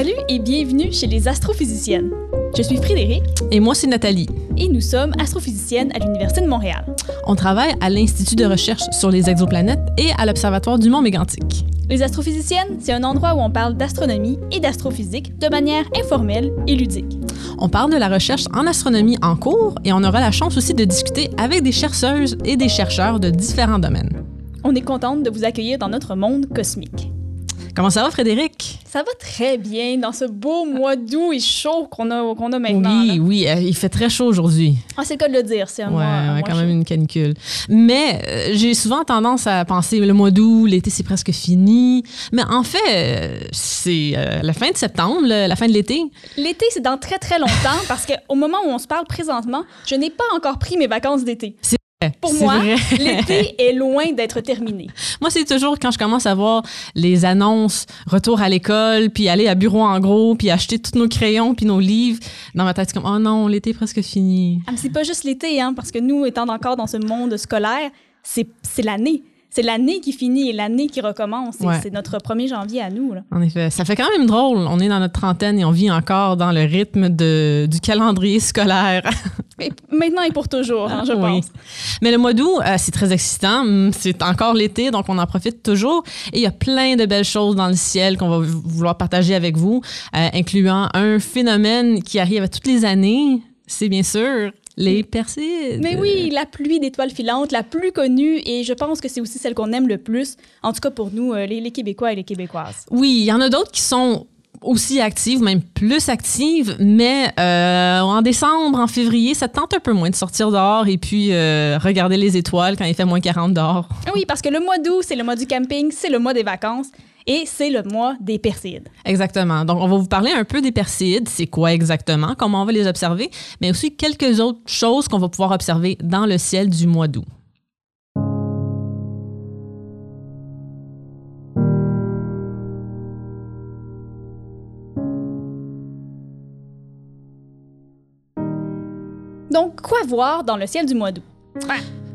Salut et bienvenue chez les astrophysiciennes. Je suis Frédéric Et moi, c'est Nathalie. et nous sommes astrophysiciennes à l'Université de Montréal. On travaille à l'Institut de recherche sur les exoplanètes et à l'Observatoire du Mont Mégantic. Les astrophysiciennes, c'est un endroit où on parle d'astronomie et d'astrophysique de manière informelle et ludique. On parle de la recherche en astronomie en cours et on aura la chance aussi de discuter avec des chercheuses et des chercheurs de différents domaines. On est contente de vous accueillir dans notre monde cosmique. Comment ça va, Frédéric? Ça va très bien dans ce beau mois d'août et chaud qu'on a, qu'on a maintenant. oui, là. oui, euh, il fait très chaud aujourd'hui. Ah, c'est le cas de le dire, c'est un Ouais, mois, un ouais, mois quand chaud. même une canicule. Mais euh, j'ai souvent tendance à penser le mois d'août, l'été c'est presque fini. Mais en fait, euh, c'est euh, la fin de septembre, le- la fin de l'été. L'été, c'est dans très très longtemps parce qu'au moment où on se parle présentement, je n'ai pas encore pris mes vacances d'été. Pour moi, l'été est loin d'être terminé. Moi, c'est toujours quand je commence à voir les annonces retour à l'école, puis aller à bureau en gros, puis acheter tous nos crayons, puis nos livres. Dans ma tête, c'est comme oh non, l'été est presque fini. Ah, mais c'est pas juste l'été, hein, parce que nous, étant encore dans ce monde scolaire, c'est l'année. C'est l'année qui finit et l'année qui recommence. Ouais. C'est notre 1er janvier à nous. Là. En effet, ça fait quand même drôle. On est dans notre trentaine et on vit encore dans le rythme de, du calendrier scolaire. Et maintenant et pour toujours, hein, je Oui. pense. Mais le mois d'août, euh, c'est très excitant. C'est encore l'été, donc on en profite toujours. Et il y a plein de belles choses dans le ciel qu'on va vou- vouloir partager avec vous, euh, incluant un phénomène qui arrive à toutes les années. C'est bien sûr les Perséides. Mais oui, la pluie d'étoiles filantes, la plus connue, et je pense que c'est aussi celle qu'on aime le plus, en tout cas pour nous, euh, les, les Québécois et les Québécoises. Oui, il y en a d'autres qui sont aussi actives, même plus actives, mais euh, en décembre, en février, ça te tente un peu moins de sortir dehors et puis euh, regarder les étoiles quand il fait moins 40 dehors. Ah Oui, parce que le mois d'août, c'est le mois du camping, c'est le mois des vacances, et c'est le mois des Perséides. Exactement. Donc, on va vous parler un peu des Perséides, c'est quoi exactement, comment on va les observer, mais aussi quelques autres choses qu'on va pouvoir observer dans le ciel du mois d'août. Donc, quoi voir dans le ciel du mois d'août?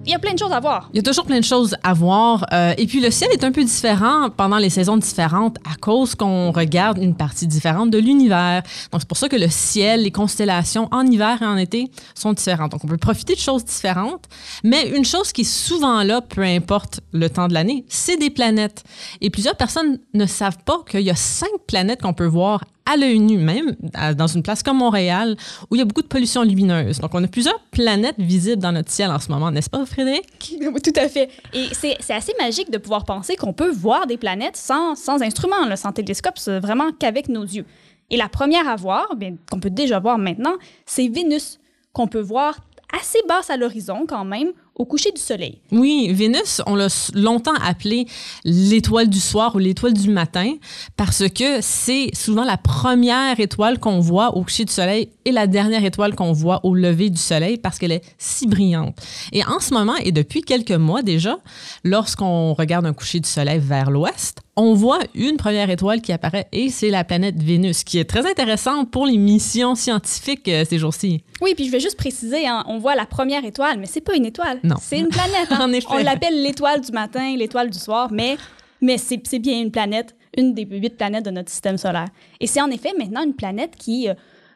Il y a plein de choses à voir. Il y a toujours plein de choses à voir. euh, et puis, le ciel est un peu différent pendant les saisons différentes à cause qu'on regarde une partie différente de l'univers. Donc, c'est pour ça que le ciel, les constellations en hiver et en été sont différentes. Donc, on peut profiter de choses différentes. Mais une chose qui est souvent là, peu importe le temps de l'année, c'est des planètes. Et plusieurs personnes ne savent pas qu'il y a cinq planètes qu'on peut voir à l'œil nu, même dans une place comme Montréal, où il y a beaucoup de pollution lumineuse. Donc, on a plusieurs planètes visibles dans notre ciel en ce moment, n'est-ce pas, Frédéric? Tout à fait. Et c'est assez magique de pouvoir penser qu'on peut voir des planètes sans, sans instruments, là, sans télescope, c'est vraiment qu'avec nos yeux. Et la première à voir, qu'on peut déjà voir maintenant, c'est Vénus, qu'on peut voir assez basse à l'horizon quand même, au coucher du soleil. Oui, Vénus, on l'a longtemps appelée l'étoile du soir ou l'étoile du matin parce que c'est souvent la première étoile qu'on voit au coucher du soleil et la dernière étoile qu'on voit au lever du soleil parce qu'elle est si brillante. Et en ce moment, et depuis quelques mois déjà, lorsqu'on regarde un coucher du soleil vers l'ouest, on voit une première étoile qui apparaît et c'est la planète Vénus, qui est très intéressante pour les missions scientifiques euh, ces jours-ci. Oui, puis je vais juste préciser, hein, on voit la première étoile, mais c'est pas une étoile. Non. C'est une planète. hein. En effet. On l'appelle l'étoile du matin, l'étoile du soir, mais, mais c'est bien une planète, une des huit planètes de notre système solaire. Et c'est en effet maintenant une planète qui, euh,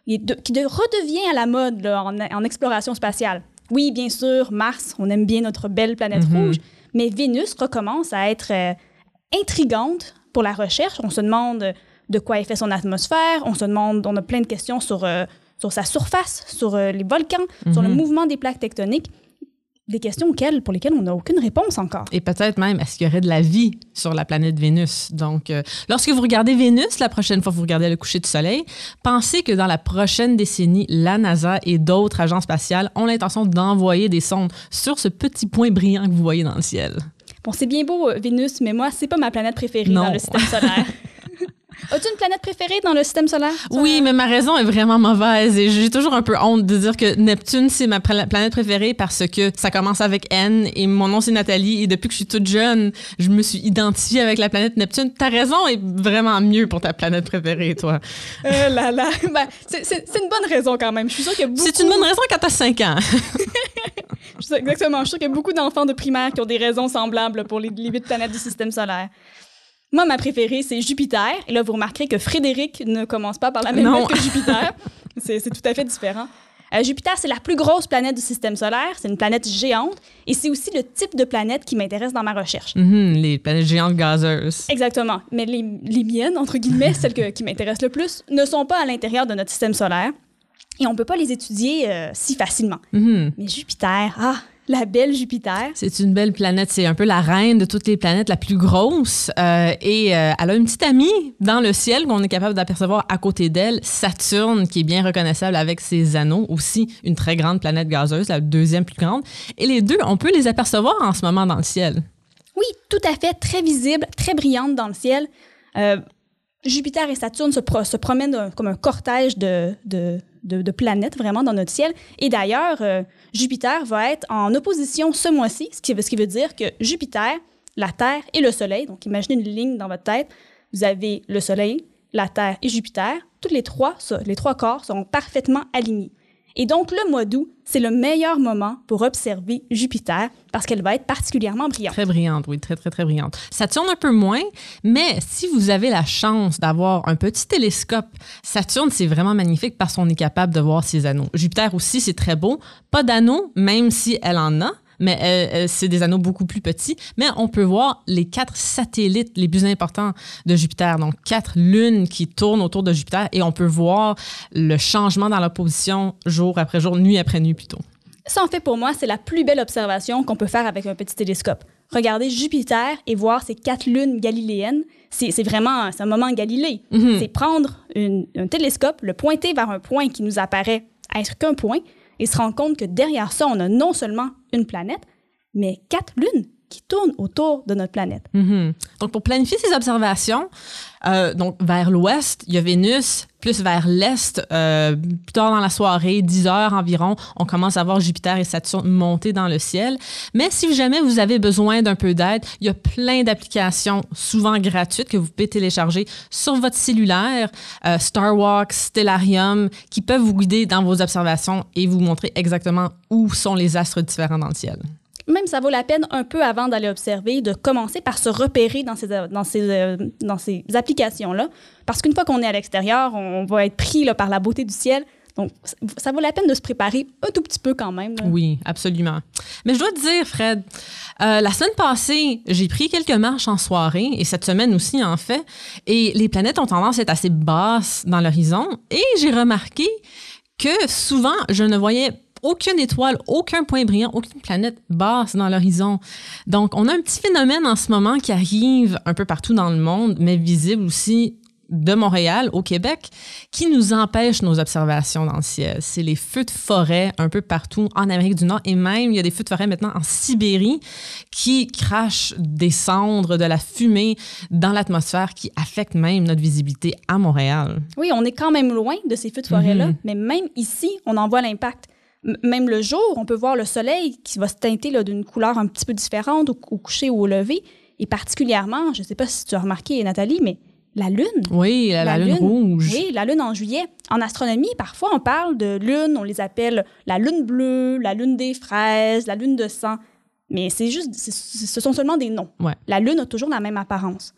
est de- qui de- redevient à la mode là, en, en exploration spatiale. Oui, bien sûr, Mars, on aime bien notre belle planète Mhm. rouge, mais Vénus recommence à être euh, intrigante pour la recherche. On se demande de quoi est fait son atmosphère, on se demande, on a plein de questions sur, euh, sur sa surface, sur euh, les volcans, sur le Mhm. mouvement des plaques tectoniques. Des questions auxquelles, pour lesquelles on n'a aucune réponse encore. Et peut-être même, est-ce qu'il y aurait de la vie sur la planète Vénus? Donc, euh, lorsque vous regardez Vénus, la prochaine fois que vous regardez le coucher du soleil, pensez que dans la prochaine décennie, la NASA et d'autres agences spatiales ont l'intention d'envoyer des sondes sur ce petit point brillant que vous voyez dans le ciel. Bon, c'est bien beau, euh, Vénus, mais moi, c'est pas ma planète préférée Non. dans le système solaire. As-tu une planète préférée dans le système solaire? Oui, mais ma raison est vraiment mauvaise et j'ai toujours un peu honte de dire que Neptune, c'est ma pla- planète préférée parce que ça commence avec N et mon nom, c'est Nathalie. Et depuis que je suis toute jeune, je me suis identifiée avec la planète Neptune. Ta raison est vraiment mieux pour ta planète préférée, toi. Euh, là, là. Ben, c'est- une bonne raison quand même. Je suis sûre qu'il y a beaucoup... C'est une bonne raison quand t'as 5 ans. Exactement. Je suis sûre qu'il y a beaucoup d'enfants de primaire qui ont des raisons semblables pour les, les huit planètes du système solaire. Moi, ma préférée, c'est Jupiter. Et là, vous remarquerez que Frédéric ne commence pas par la même Non. lettre que Jupiter. c'est tout à fait différent. Euh, Jupiter, c'est la plus grosse planète du système solaire. C'est une planète géante. Et c'est aussi le type de planète qui m'intéresse dans ma recherche. Mhm, les planètes géantes gazeuses. Exactement. Mais les, les miennes, entre guillemets, celles que- qui m'intéressent le plus, ne sont pas à l'intérieur de notre système solaire. Et on ne peut pas les étudier euh, si facilement. Mhm. Mais Jupiter, ah, la belle Jupiter. C'est une belle planète. C'est un peu la reine de toutes les planètes, la plus grosse. Euh, et euh, elle a une petite amie dans le ciel qu'on est capable d'apercevoir à côté d'elle, Saturne, qui est bien reconnaissable avec ses anneaux. Aussi une très grande planète gazeuse, la deuxième plus grande. Et les deux, on peut les apercevoir en ce moment dans le ciel. Oui, tout à fait, très visible, très brillante dans le ciel. Euh, Jupiter et Saturne se, pro- se promènent comme un cortège de, de, de- planètes vraiment dans notre ciel. Et d'ailleurs, euh, Jupiter va être en opposition ce mois-ci, ce qui, veut- dire que Jupiter, la Terre et le Soleil, donc imaginez une ligne dans votre tête, vous avez le Soleil, la Terre et Jupiter, tous les trois, les trois corps seront parfaitement alignés. Et donc, le mois d'août, c'est le meilleur moment pour observer Jupiter parce qu'elle va être particulièrement brillante. Très brillante, oui, très, très, très brillante. Saturne un peu moins, mais si vous avez la chance d'avoir un petit télescope, Saturne, c'est vraiment magnifique parce qu'on est capable de voir ses anneaux. Jupiter aussi, c'est très beau. Pas d'anneaux, même si elle en a, mais elle- elle- c'est des anneaux beaucoup plus petits. Mais on peut voir les quatre satellites les plus importants de Jupiter, donc quatre lunes qui tournent autour de Jupiter, et on peut voir le changement dans la position jour après jour, nuit après nuit plutôt. Ça, en fait, pour moi, c'est la plus belle observation qu'on peut faire avec un petit télescope. Regarder Jupiter et voir ces quatre lunes galiléennes, c'est vraiment c'est un moment Galilée. Mhm. C'est prendre une- un télescope, le pointer vers un point qui nous apparaît être qu'un point? Et se rendre compte que derrière ça, on a non seulement une planète, mais quatre lunes qui tournent autour de notre planète. Mhm. Donc, pour planifier ces observations, euh, donc vers l'ouest, il y a Vénus, plus vers l'est, euh, plus tard dans la soirée, 10 heures environ, on commence à voir Jupiter et Saturne monter dans le ciel. Mais si jamais vous avez besoin d'un peu d'aide, il y a plein d'applications, souvent gratuites, que vous pouvez télécharger sur votre cellulaire, euh, Starwalk, Stellarium, qui peuvent vous guider dans vos observations et vous montrer exactement où sont les astres différents dans le ciel. Même ça vaut la peine un peu avant d'aller observer, de commencer par se repérer dans ces, dans ces, euh, dans ces applications-là. Parce qu'une fois qu'on est à l'extérieur, on va être pris là, par la beauté du ciel. Donc, ça- vaut la peine de se préparer un tout petit peu quand même. Oui, absolument. Mais je dois te dire, Fred, euh, la semaine passée, j'ai pris quelques marches en soirée, et cette semaine aussi, en fait, et les planètes ont tendance à être assez basses dans l'horizon, et j'ai remarqué que souvent, je ne voyais aucune étoile, aucun point brillant, aucune planète basse dans l'horizon. Donc, on a un petit phénomène en ce moment qui arrive un peu partout dans le monde, mais visible aussi de Montréal au Québec, qui nous empêche nos observations dans le ciel. C'est les feux de forêt un peu partout en Amérique du Nord et même il y a des feux de forêt maintenant en Sibérie qui crachent des cendres, de la fumée dans l'atmosphère qui affectent même notre visibilité à Montréal. Oui, on est quand même loin de ces feux de forêt-là, Mhm. mais même ici, on en voit l'impact. Même le jour, on peut voir le soleil qui va se teinter d'une couleur un petit peu différente au, au coucher ou au lever. Et particulièrement, je ne sais pas si tu as remarqué, Nathalie, mais la Lune. Oui, la, la La lune, lune. rouge. Oui, la Lune en juillet. En astronomie, parfois, on parle de lune, on les appelle la Lune bleue, la Lune des fraises, la Lune de sang. Mais c'est juste, ce sont seulement des noms. Ouais. La Lune a toujours la même apparence.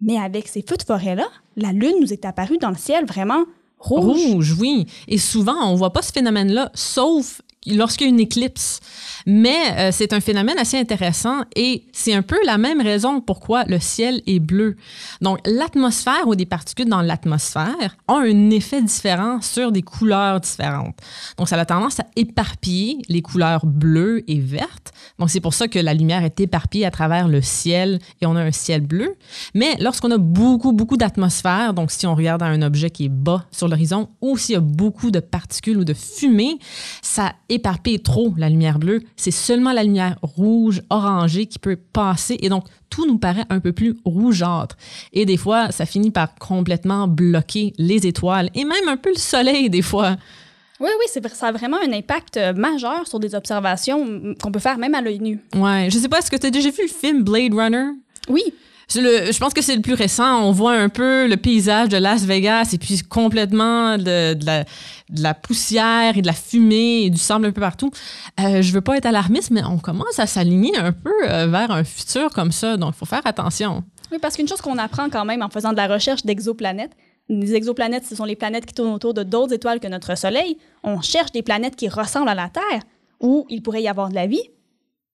Mais avec ces feux de forêt-là, la Lune nous est apparue dans le ciel vraiment rouge. Oui. Et souvent, on voit pas ce phénomène-là, sauf lorsqu'il y a une éclipse. Mais euh, c'est un phénomène assez intéressant et c'est un peu la même raison pourquoi le ciel est bleu. Donc, l'atmosphère ou des particules dans l'atmosphère ont un effet différent sur des couleurs différentes. Donc, ça a tendance à éparpiller les couleurs bleues et vertes. Donc, c'est pour ça que la lumière est éparpillée à travers le ciel et on a un ciel bleu. Mais lorsqu'on a beaucoup, beaucoup d'atmosphère, donc si on regarde un objet qui est bas sur l'horizon ou s'il y a beaucoup de particules ou de fumée, ça éparpille trop la lumière bleue. C'est seulement la lumière rouge, orangée qui peut passer et donc tout nous paraît un peu plus rougeâtre. Et des fois, ça finit par complètement bloquer les étoiles et même un peu le soleil des fois. Oui, oui, ça a vraiment un impact euh, majeur sur des observations qu'on peut faire même à l'œil nu. Ouais, je sais pas, est-ce que tu as déjà vu le film Blade Runner? Oui, je pense que c'est le plus récent. On voit un peu le paysage de Las Vegas et puis complètement de, de la, de la poussière et de la fumée et du sable un peu partout. Euh, je veux pas être alarmiste, mais on commence à s'aligner un peu euh, vers un futur comme ça. Donc, il faut faire attention. Oui, parce qu'une chose qu'on apprend quand même en faisant de la recherche d'exoplanètes, les exoplanètes, ce sont les planètes qui tournent autour de d'autres étoiles que notre Soleil. On cherche des planètes qui ressemblent à la Terre, où il pourrait y avoir de la vie,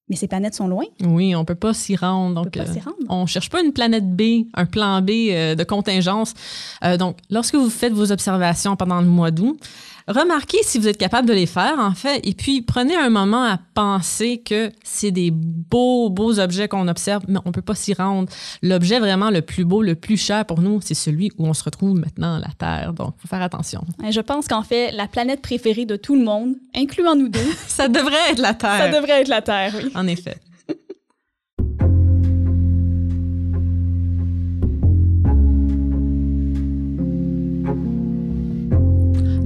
mais ces planètes sont loin. Oui, on peut pas s'y rendre. Donc, on peut pas euh, s'y rendre. on cherche pas une planète B, un plan B euh, de contingence. Euh, donc, lorsque vous faites vos observations pendant le mois d'août, remarquez si vous êtes capable de les faire, en fait, et puis prenez un moment à penser que c'est des beaux, beaux objets qu'on observe, mais on peut pas s'y rendre. L'objet vraiment le plus beau, le plus cher pour nous, c'est celui où on se retrouve maintenant, la Terre. Donc, faut faire attention. Et Je pense qu'en fait, la planète préférée de tout le monde, incluant nous deux, Ça devrait être la ça Terre. devrait être la Terre, oui. En effet.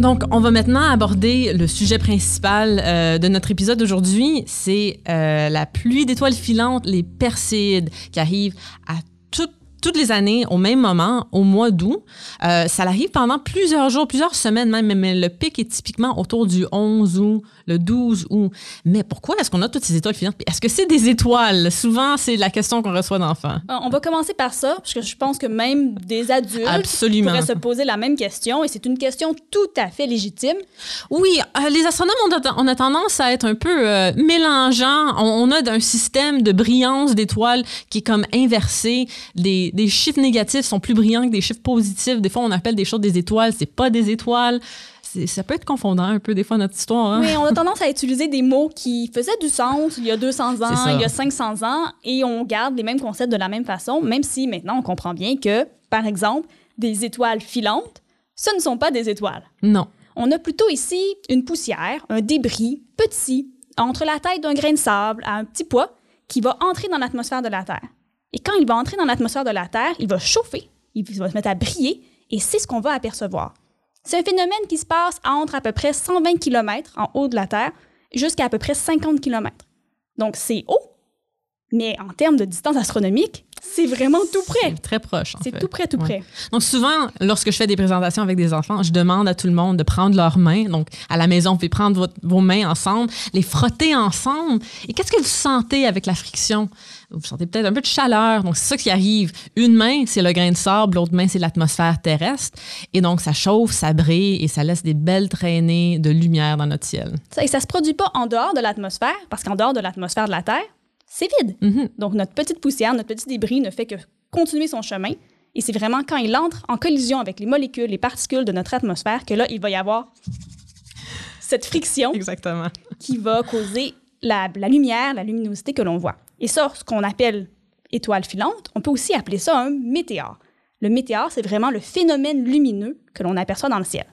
Donc, on va maintenant aborder le sujet principal euh, de notre épisode d'aujourd'hui. C'est euh, la pluie d'étoiles filantes, les Perséides, qui arrivent à toutes les années, au même moment, au mois d'août. Euh, ça arrive pendant plusieurs jours, plusieurs semaines même, mais le pic est typiquement autour du 11 août, le 12 août. Mais pourquoi est-ce qu'on a toutes ces étoiles filantes? Est-ce que c'est des étoiles? Souvent, c'est la question qu'on reçoit d'enfants. Euh, On va commencer par ça, parce que je pense que même des adultes Absolument. pourraient se poser la même question, et c'est une question tout à fait légitime. Oui, euh, les astronomes, on a, on a tendance à être un peu euh, mélangeants. On, on a un système de brillance d'étoiles qui est comme inversé. Des, des chiffres négatifs sont plus brillants que des chiffres positifs. Des fois, on appelle des choses des étoiles, c'est pas des étoiles. Ça peut être confondant un peu des fois notre histoire. hein. Mais on a tendance à utiliser des mots qui faisaient du sens il y a 200 C'est ans, il y a 500 ans, et on garde les mêmes concepts de la même façon, même si maintenant on comprend bien que, par exemple, des étoiles filantes, ce ne sont pas des étoiles. Non. On a plutôt ici une poussière, un débris petit, entre la taille d'un grain de sable à un petit poids, qui va entrer dans l'atmosphère de la Terre. Et quand il va entrer dans l'atmosphère de la Terre, il va chauffer, il va se mettre à briller, et c'est ce qu'on va apercevoir. C'est un phénomène qui se passe entre à peu près 120 km en haut de la Terre jusqu'à à peu près 50 km. Donc c'est haut, mais en termes de distance astronomique, c'est vraiment tout près. Très proche. C'est tout près, tout Ouais. près. Donc souvent, lorsque je fais des présentations avec des enfants, je demande à tout le monde de prendre leurs mains. Donc à la maison, vous pouvez prendre votre- vos mains ensemble, les frotter ensemble. Et qu'est-ce que vous sentez avec la friction? Vous sentez peut-être un peu de chaleur. Donc c'est ça qui arrive. Une main, c'est le grain de sable, l'autre main, c'est l'atmosphère terrestre. Et donc ça chauffe, ça brille et ça laisse des belles traînées de lumière dans notre ciel. Ça, et ça se produit pas en dehors de l'atmosphère, parce qu'en dehors de l'atmosphère de la Terre, c'est vide. Mhm. Donc, notre petite poussière, notre petit débris ne fait que continuer son chemin. Et c'est vraiment quand il entre en collision avec les molécules, les particules de notre atmosphère, que là, il va y avoir cette friction Exactement. qui va causer la, la lumière, la luminosité que l'on voit. Et ça, ce qu'on appelle étoile filante, on peut aussi appeler ça un météore. Le météore, c'est vraiment le phénomène lumineux que l'on aperçoit dans le ciel.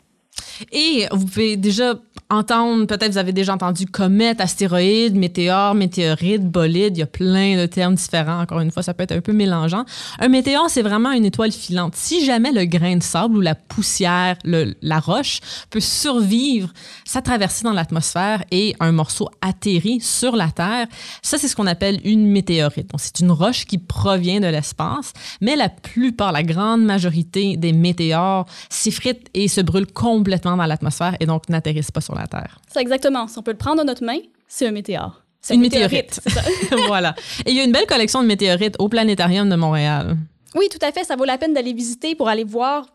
Et vous pouvez déjà entendre, peut-être vous avez déjà entendu comète, astéroïde, météore, météorite, bolide. Il y a plein de termes différents. Encore une fois, ça peut être un peu mélangeant. Un météore, c'est vraiment une étoile filante. Si jamais le grain de sable ou la poussière, la roche peut survivre sa traversée dans l'atmosphère et un morceau atterrit sur la Terre, ça, c'est ce qu'on appelle une météorite. Donc, c'est une roche qui provient de l'espace, mais la plupart, la grande majorité des météores s'effritent et se brûlent complètement dans l'atmosphère et donc n'atterrissent pas sur la Terre. C'est exactement. Si on peut le prendre dans notre main, c'est un météore. C'est Une un météorite. ça. voilà. Et il y a une belle collection de météorites au planétarium de Montréal. Oui, tout à fait. Ça vaut la peine d'aller visiter pour aller voir.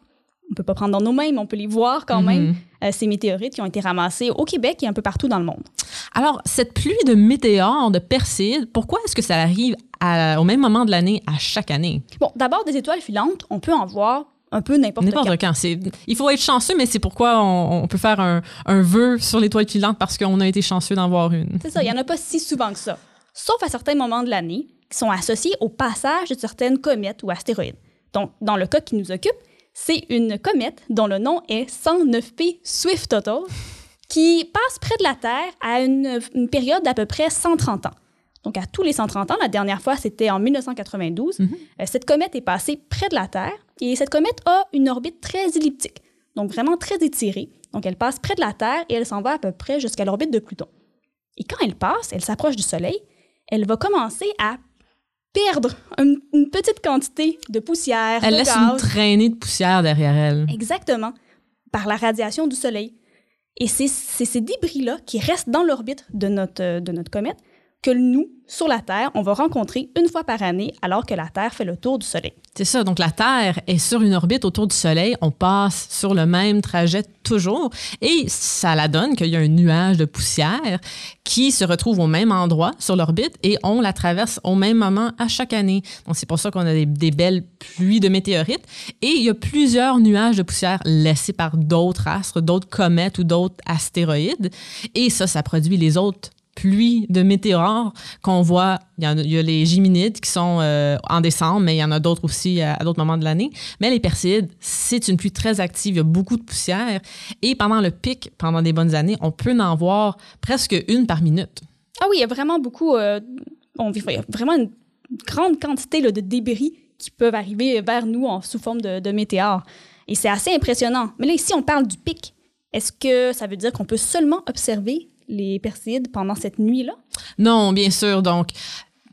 On peut pas prendre dans nos mains, mais on peut les voir quand Mhm. même. euh, ces météorites qui ont été ramassées au Québec et un peu partout dans le monde. Alors, cette pluie de météores, de Perséide, pourquoi est-ce que ça arrive à- au même moment de l'année à chaque année? Bon, d'abord, des étoiles filantes, on peut en voir un peu n'importe quand. N'importe quand. C'est- Il faut être chanceux, mais c'est pourquoi on, on peut faire un, un vœu sur l'étoile filante parce qu'on a été chanceux d'en voir une. C'est ça, il n'y en a pas si souvent que ça. Sauf à certains moments de l'année qui sont associés au passage de certaines comètes ou astéroïdes. Donc, dans le cas qui nous occupe, c'est une comète dont le nom est 109P Swift-Tuttle qui passe près de la Terre à une, une période d'à peu près 130 ans. Donc, à tous les 130 ans, la dernière fois, c'était en 1992, Mhm. euh, cette comète est passée près de la Terre et cette comète a une orbite très elliptique, donc vraiment très étirée. Donc, elle passe près de la Terre et elle s'en va à peu près jusqu'à l'orbite de Pluton. Et quand elle passe, elle s'approche du Soleil, elle va commencer à perdre une, une petite quantité de poussière, Elle de laisse gaz. une traînée de poussière derrière elle. Exactement, par la radiation du Soleil. Et c'est c'est ces débris-là qui restent dans l'orbite de notre, euh, de notre comète que nous, sur la Terre, on va rencontrer une fois par année alors que la Terre fait le tour du Soleil. C'est ça. Donc, la Terre est sur une orbite autour du Soleil. On passe sur le même trajet toujours. Et ça la donne qu'il y a un nuage de poussière qui se retrouve au même endroit sur l'orbite et on la traverse au même moment à chaque année. Donc, c'est pour ça qu'on a des, des, belles pluies de météorites. Et il y a plusieurs nuages de poussière laissés par d'autres astres, d'autres comètes ou d'autres astéroïdes. Et ça, ça produit les autres pluie de météores qu'on voit. Il y, a, il y, a, les Giminides qui sont euh, en décembre, mais il y en a d'autres aussi à, d'autres moments de l'année. Mais les Perséides, c'est une pluie très active. Il y a beaucoup de poussière. Et pendant le pic, pendant des bonnes années, on peut en voir presque une par minute. Ah oui, il y a vraiment beaucoup. Euh, on, il y a vraiment une grande quantité de débris qui peuvent arriver vers nous sous forme de, de météores. Et c'est assez impressionnant. Mais là, ici, on parle du pic. Est-ce que ça veut dire qu'on peut seulement observer les Perséides pendant cette nuit-là? Non, bien sûr. Donc,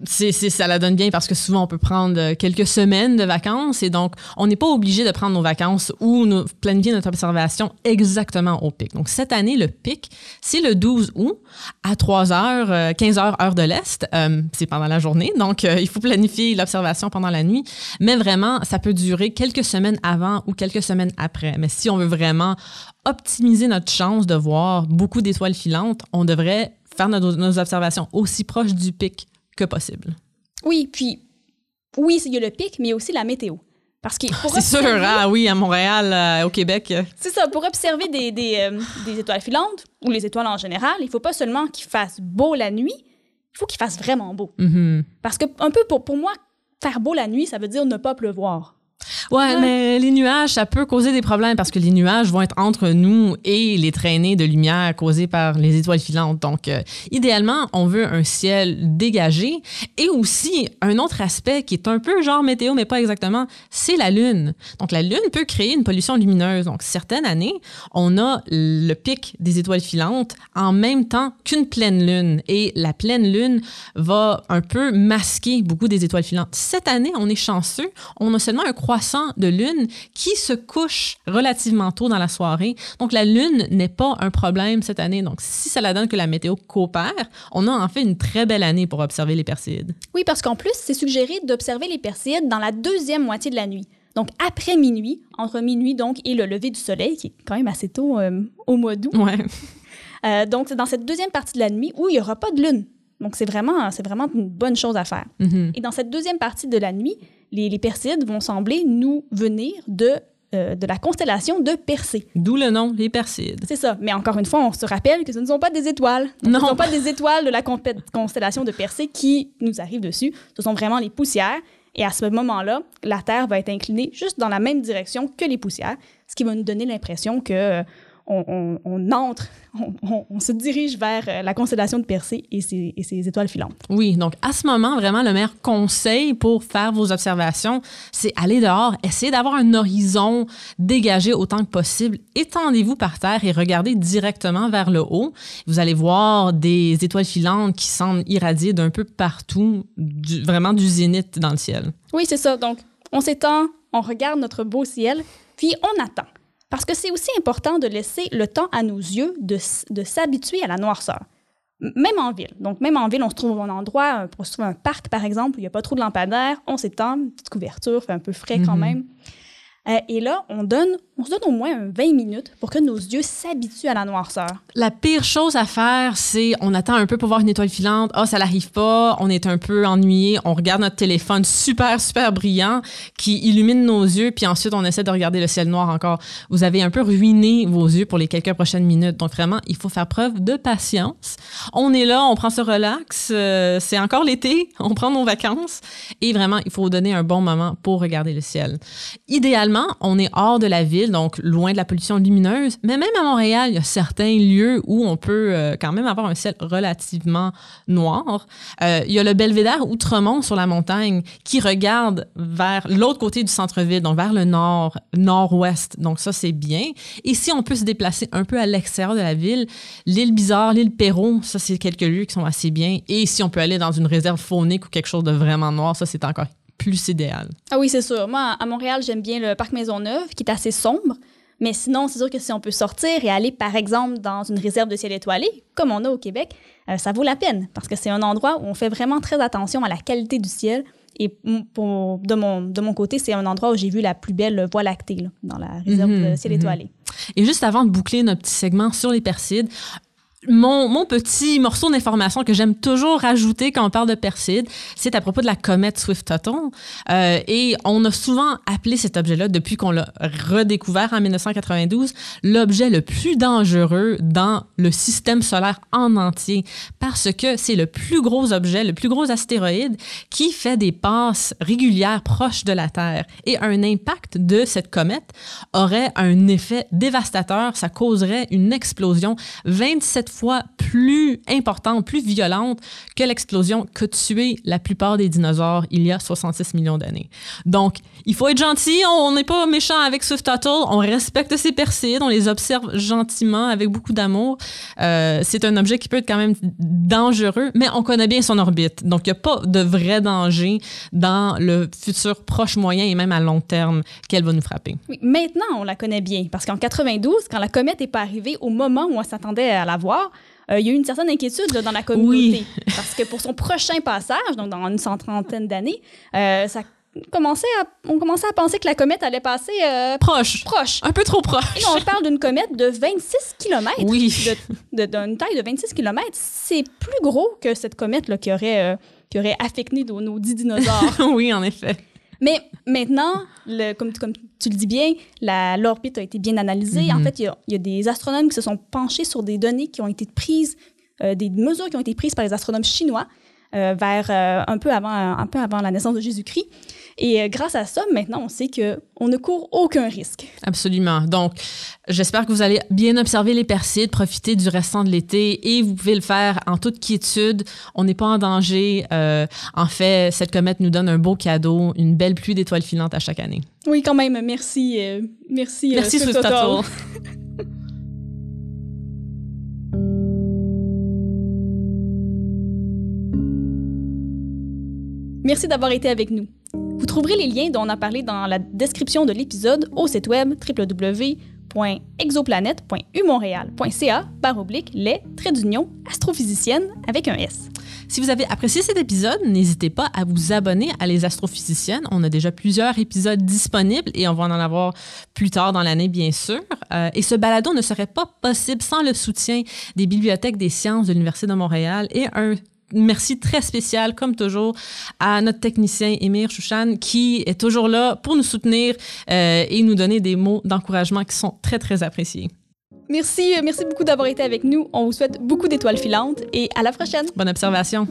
c'est, ça la donne bien parce que souvent on peut prendre quelques semaines de vacances et donc on n'est pas obligé de prendre nos vacances ou nous planifier notre observation exactement au pic. Donc cette année, le pic, c'est le 12 août à 3 heures, 15 heures heure de l'Est. Euh, c'est pendant la journée, donc euh, il faut planifier l'observation pendant la nuit. Mais vraiment, ça peut durer quelques semaines avant ou quelques semaines après. Mais si on veut vraiment optimiser notre chance de voir beaucoup d'étoiles filantes, on devrait faire nos, nos observations aussi proches du pic que possible. Oui, puis oui, il y a le pic, mais il y a aussi la météo. Parce que c'est observer, sûr, ah oui, à Montréal, euh, au Québec. C'est ça, pour observer des, des, euh, des, étoiles filantes, ou les étoiles en général, il faut pas seulement qu'il fasse beau la nuit, il faut qu'il fasse vraiment beau. Mm-hmm. Parce que, un peu pour, pour moi, faire beau la nuit, ça veut dire ne pas pleuvoir. Ouais, mais les nuages, ça peut causer des problèmes parce que les nuages vont être entre nous et les traînées de lumière causées par les étoiles filantes. Donc, euh, idéalement, on veut un ciel dégagé. Et aussi, un autre aspect qui est un peu genre météo, mais pas exactement, c'est la Lune. Donc, la Lune peut créer une pollution lumineuse. Donc, certaines années, on a le pic des étoiles filantes en même temps qu'une pleine Lune. Et la pleine Lune va un peu masquer beaucoup des étoiles filantes. Cette année, on est chanceux. On a seulement un croissant de lune qui se couche relativement tôt dans la soirée. Donc, la lune n'est pas un problème cette année. Donc, si ça la donne que la météo coopère, on a en fait une très belle année pour observer les Perséides. Oui, parce qu'en plus, c'est suggéré d'observer les Perséides dans la deuxième moitié de la nuit. Donc, après minuit, entre minuit donc et le lever du soleil, qui est quand même assez tôt euh, au mois d'août. Ouais. Euh, donc, c'est dans cette deuxième partie de la nuit où il n'y aura pas de lune. Donc, c'est vraiment, c'est vraiment une bonne chose à faire. Mm-hmm. Et dans cette deuxième partie de la nuit, les, les Perséides vont sembler nous venir de, euh, de la constellation de Persée. D'où le nom, les Perséides. C'est ça. Mais encore une fois, on se rappelle que ce ne sont pas des étoiles. Donc, Non. Ce ne sont pas des étoiles de la con- constellation de Persée qui nous arrivent dessus. Ce sont vraiment les poussières. Et à ce moment-là, la Terre va être inclinée juste dans la même direction que les poussières, ce qui va nous donner l'impression que euh, on, on- on entre, on, se dirige vers euh, la constellation de Persée et ses, et ses étoiles filantes. Oui, donc à ce moment, vraiment, le meilleur conseil pour faire vos observations, c'est aller dehors, essayer d'avoir un horizon dégagé autant que possible. Étendez-vous par terre et regardez directement vers le haut. Vous allez voir des étoiles filantes qui semblent irradier d'un peu partout, du- vraiment du zénith dans le ciel. Oui, c'est ça. Donc, on s'étend, on regarde notre beau ciel, puis on attend. Parce que c'est aussi important de laisser le temps à nos yeux de, de s'habituer à la noirceur. Même en ville. Donc, même en ville, on se trouve un endroit, on se trouve un parc, par exemple, où il n'y a pas trop de lampadaires, on s'étend, petite couverture, fait un peu frais quand Mhm. même. Euh, et là, on, donne, on se donne au moins un 20 minutes pour que nos yeux s'habituent à la noirceur. La pire chose à faire, c'est on attend un peu pour voir une étoile filante. Ah, ça n'arrive pas. On est un peu ennuyé. On regarde notre téléphone super, super brillant qui illumine nos yeux. Puis ensuite, on essaie de regarder le ciel noir encore. Vous avez un peu ruiné vos yeux pour les quelques prochaines minutes. Donc vraiment, il faut faire preuve de patience. On est là, on prend ce relax. euh, c'est encore l'été. On prend nos vacances. Et vraiment, il faut donner un bon moment pour regarder le ciel. Idéalement, on est hors de la ville, donc loin de la pollution lumineuse. Mais même à Montréal, il y a certains lieux où on peut euh, quand même avoir un ciel relativement noir. Euh, il y a le belvédère Outremont sur la montagne qui regarde vers l'autre côté du centre-ville, donc vers le nord, nord-ouest. Donc ça, c'est bien. Et si on peut se déplacer un peu à l'extérieur de la ville, l'île Bizarre, l'île Perrault, ça, c'est quelques lieux qui sont assez bien. Et si on peut aller dans une réserve faunique ou quelque chose de vraiment noir, ça, c'est encore plus idéal. Ah oui, c'est sûr. Moi, à Montréal, j'aime bien le parc Maisonneuve, qui est assez sombre. Mais sinon, c'est sûr que si on peut sortir et aller, par exemple, dans une réserve de ciel étoilé, comme on a au Québec, euh, ça vaut la peine parce que c'est un endroit où on fait vraiment très attention à la qualité du ciel. Et pour, de, mon, de mon côté, c'est un endroit où j'ai vu la plus belle voie lactée là, dans la réserve Mhm, de ciel mhm. étoilé. Et juste avant de boucler notre petit segment sur les Persides, mon, petit morceau d'information que j'aime toujours rajouter quand on parle de Persides, c'est à propos de la comète Swift-Tuttle. Euh, et on a souvent appelé cet objet-là, depuis qu'on l'a redécouvert en 1992, l'objet le plus dangereux dans le système solaire en entier, parce que c'est le plus gros objet, le plus gros astéroïde qui fait des passes régulières proches de la Terre. Et un impact de cette comète aurait un effet dévastateur. Ça causerait une explosion 27 fois plus importante, plus violente que l'explosion a tué la plupart des dinosaures il y a 66 millions d'années. Donc, il faut être gentil. On n'est pas méchant avec Swift Tuttle. On respecte ses persides. On les observe gentiment avec beaucoup d'amour. Euh, c'est un objet qui peut être quand même dangereux, mais on connaît bien son orbite. Donc, il n'y a pas de vrai danger dans le futur proche, moyen et même à long terme qu'elle va nous frapper. Oui, maintenant, on la connaît bien parce qu'en 92, quand la comète n'est pas arrivée au moment où on s'attendait à la voir, euh, il y a eu une certaine inquiétude là, dans la communauté. Parce que pour son prochain passage, donc dans une centrantaine d'années, euh, ça commençait à, on commençait à penser que la comète allait passer euh, Proche. proche. Un peu trop proche. Et on parle d'une comète de 26 km. Oui. de- de- D'une taille de 26 km. C'est plus gros que cette comète là, qui, aurait, qui aurait affecté nos, nos 10 dinosaures. oui, en effet. Mais maintenant, le- comme, comme tu le dis bien, l'orbite a été bien analysée. En Mhm. fait, il y, a, il y a des astronomes qui se sont penchés sur des données qui ont été prises, euh, des mesures qui ont été prises par les astronomes chinois vers euh, un, peu avant, un peu avant la naissance de Jésus-Christ. Et euh, grâce à ça, maintenant, on sait qu'on ne court aucun risque. Absolument. Donc, j'espère que vous allez bien observer les persides, profiter du restant de l'été et vous pouvez le faire en toute quiétude. On n'est pas en danger. Euh, en fait, cette comète nous donne un beau cadeau, une belle pluie d'étoiles filantes à chaque année. Oui, quand même, merci. euh, merci, euh, Merci, Swift Swift Merci d'avoir été avec nous. Vous trouverez les liens dont on a parlé dans la description de l'épisode au site web www.exoplanète.umontréal.ca par oblique les traits d'union astrophysicienne avec un S. Si vous avez apprécié cet épisode, n'hésitez pas à vous abonner à Les Astrophysiciennes. On a déjà plusieurs épisodes disponibles et on va en avoir plus tard dans l'année, bien sûr. Euh, et ce balado ne serait pas possible sans le soutien des bibliothèques des sciences de l'Université de Montréal et un merci très spécial, comme toujours, à notre technicien Émir Chouchan qui est toujours là pour nous soutenir euh, et nous donner des mots d'encouragement qui sont très, très appréciés. Merci, euh, merci beaucoup d'avoir été avec nous. On vous souhaite beaucoup d'étoiles filantes et à la prochaine. Bonne observation.